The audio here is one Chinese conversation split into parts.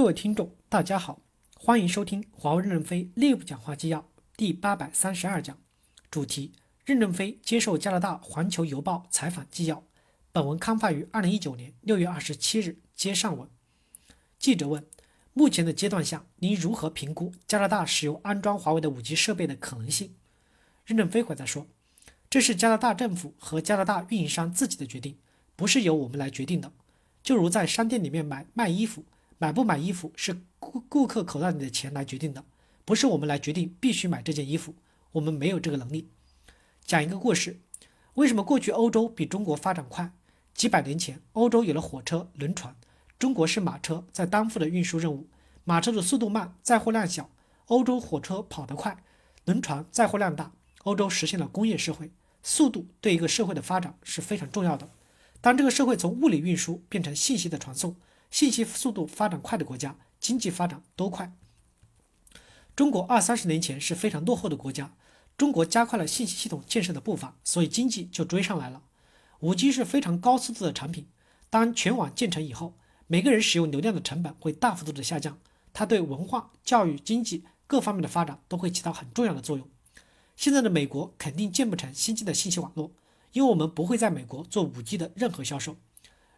各位听众，大家好，欢迎收听华为任正非内部讲话纪要第八百三十二讲，主题：任正非接受加拿大环球邮报采访纪要。本文刊发于二零一九年六月二十七日。接上文，记者问：目前的阶段下，您如何评估加拿大使用安装华为的五 G 设备的可能性？任正非回答说：这是加拿大政府和加拿大运营商自己的决定，不是由我们来决定的。就如在商店里面买卖衣服。买不买衣服是顾顾客口袋里的钱来决定的，不是我们来决定必须买这件衣服，我们没有这个能力。讲一个故事，为什么过去欧洲比中国发展快？几百年前，欧洲有了火车、轮船，中国是马车在担负的运输任务。马车的速度慢，载货量小；欧洲火车跑得快，轮船载货量大。欧洲实现了工业社会，速度对一个社会的发展是非常重要的。当这个社会从物理运输变成信息的传送。信息速度发展快的国家，经济发展都快。中国二三十年前是非常落后的国家，中国加快了信息系统建设的步伐，所以经济就追上来了。五 G 是非常高速度的产品，当全网建成以后，每个人使用流量的成本会大幅度的下降，它对文化、教育、经济各方面的发展都会起到很重要的作用。现在的美国肯定建不成先进的信息网络，因为我们不会在美国做五 G 的任何销售。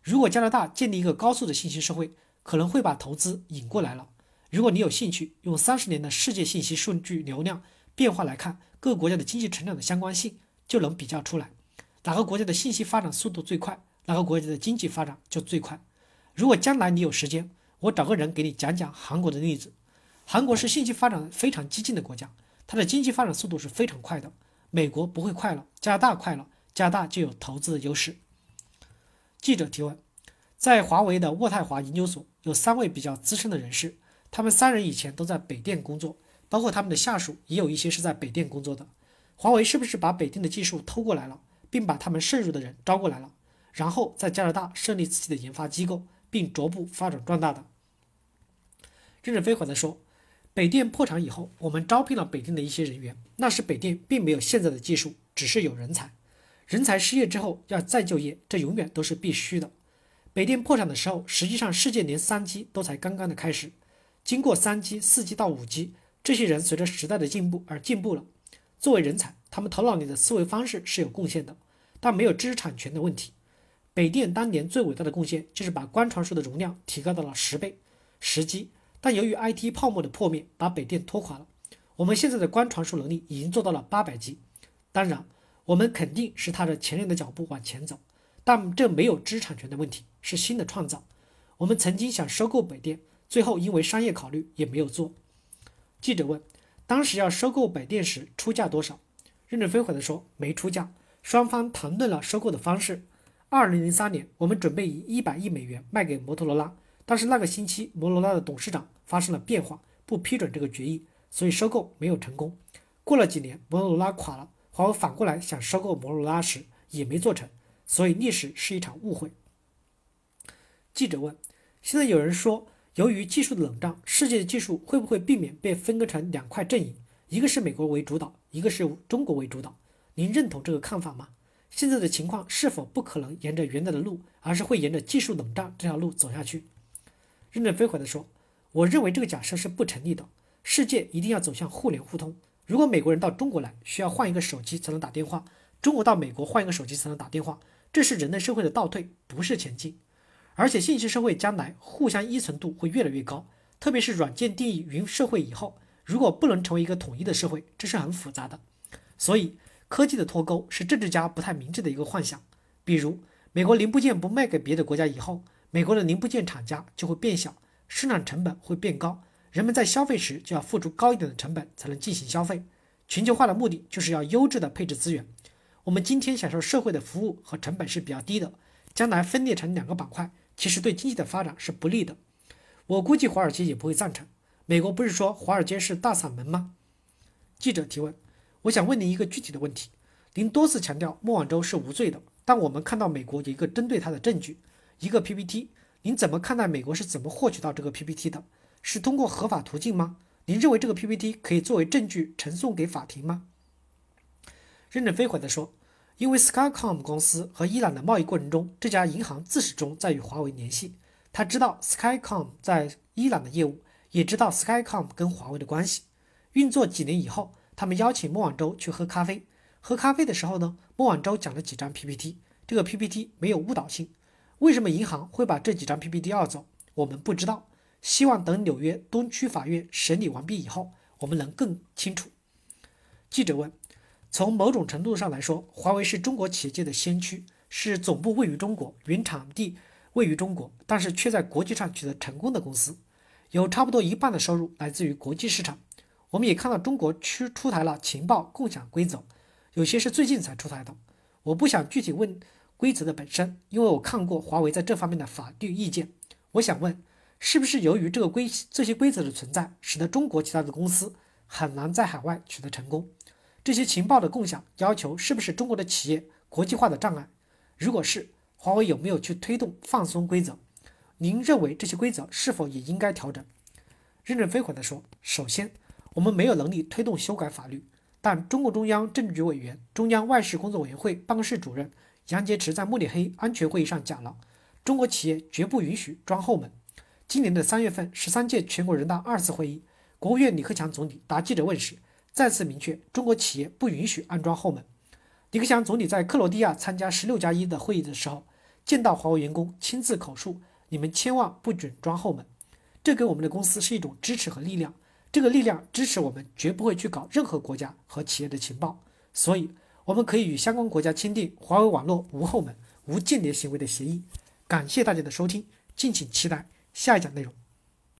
如果加拿大建立一个高速的信息社会，可能会把投资引过来了。如果你有兴趣，用三十年的世界信息数据流量变化来看各国家的经济成长的相关性，就能比较出来，哪个国家的信息发展速度最快，哪个国家的经济发展就最快。如果将来你有时间，我找个人给你讲讲韩国的例子。韩国是信息发展非常激进的国家，它的经济发展速度是非常快的。美国不会快了，加拿大快了，加拿大就有投资的优势。记者提问：在华为的渥太华研究所有三位比较资深的人士，他们三人以前都在北电工作，包括他们的下属也有一些是在北电工作的。华为是不是把北电的技术偷过来了，并把他们渗入的人招过来了，然后在加拿大设立自己的研发机构，并逐步发展壮大的？任正非回答说：北电破产以后，我们招聘了北电的一些人员，那时北电并没有现在的技术，只是有人才。人才失业之后要再就业，这永远都是必须的。北电破产的时候，实际上世界连三 G 都才刚刚的开始。经过三 G、四 G 到五 G，这些人随着时代的进步而进步了。作为人才，他们头脑里的思维方式是有贡献的，但没有知识产权的问题。北电当年最伟大的贡献就是把光传输的容量提高到了十倍、十 G，但由于 IT 泡沫的破灭，把北电拖垮了。我们现在的光传输能力已经做到了八百 G，当然。我们肯定是踏着前人的脚步往前走，但这没有知识产权的问题，是新的创造。我们曾经想收购北电，最后因为商业考虑也没有做。记者问：当时要收购北电时出价多少？任正非回答说：没出价，双方谈论了收购的方式。二零零三年，我们准备以一百亿美元卖给摩托罗拉，但是那个星期摩托罗拉的董事长发生了变化，不批准这个决议，所以收购没有成功。过了几年，摩托罗拉垮了。华为反过来想收购摩托罗拉时也没做成，所以历史是一场误会。记者问：现在有人说，由于技术的冷战，世界的技术会不会避免被分割成两块阵营？一个是美国为主导，一个是中国为主导？您认同这个看法吗？现在的情况是否不可能沿着原来的路，而是会沿着技术冷战这条路走下去？任正非回答说：我认为这个假设是不成立的。世界一定要走向互联互通。如果美国人到中国来需要换一个手机才能打电话，中国到美国换一个手机才能打电话，这是人类社会的倒退，不是前进。而且信息社会将来互相依存度会越来越高，特别是软件定义云社会以后，如果不能成为一个统一的社会，这是很复杂的。所以科技的脱钩是政治家不太明智的一个幻想。比如美国零部件不卖给别的国家以后，美国的零部件厂家就会变小，生产成本会变高。人们在消费时就要付出高一点的成本才能进行消费。全球化的目的就是要优质的配置资源。我们今天享受社会的服务和成本是比较低的，将来分裂成两个板块，其实对经济的发展是不利的。我估计华尔街也不会赞成。美国不是说华尔街是大嗓门吗？记者提问：我想问您一个具体的问题。您多次强调莫晚舟是无罪的，但我们看到美国有一个针对他的证据，一个 PPT。您怎么看待美国是怎么获取到这个 PPT 的？是通过合法途径吗？您认为这个 PPT 可以作为证据呈送给法庭吗？任正非回答说：“因为 Skycom 公司和伊朗的贸易过程中，这家银行自始终在与华为联系。他知道 Skycom 在伊朗的业务，也知道 Skycom 跟华为的关系。运作几年以后，他们邀请莫晚舟去喝咖啡。喝咖啡的时候呢，莫晚舟讲了几张 PPT，这个 PPT 没有误导性。为什么银行会把这几张 PPT 要走？我们不知道。希望等纽约东区法院审理完毕以后，我们能更清楚。记者问：从某种程度上来说，华为是中国企业界的先驱，是总部位于中国、原产地位于中国，但是却在国际上取得成功的公司，有差不多一半的收入来自于国际市场。我们也看到中国出出台了情报共享规则，有些是最近才出台的。我不想具体问规则的本身，因为我看过华为在这方面的法律意见。我想问。是不是由于这个规这些规则的存在，使得中国其他的公司很难在海外取得成功？这些情报的共享要求是不是中国的企业国际化的障碍？如果是，华为有没有去推动放松规则？您认为这些规则是否也应该调整？任正非回答说：首先，我们没有能力推动修改法律，但中共中央政治局委员、中央外事工作委员会办公室主任杨洁篪在慕尼黑安全会议上讲了，中国企业绝不允许装后门。今年的三月份，十三届全国人大二次会议，国务院李克强总理答记者问时，再次明确中国企业不允许安装后门。李克强总理在克罗地亚参加十六加一的会议的时候，见到华为员工，亲自口述：“你们千万不准装后门。”这给我们的公司是一种支持和力量。这个力量支持我们绝不会去搞任何国家和企业的情报，所以我们可以与相关国家签订华为网络无后门、无间谍行为的协议。感谢大家的收听，敬请期待。下一讲内容。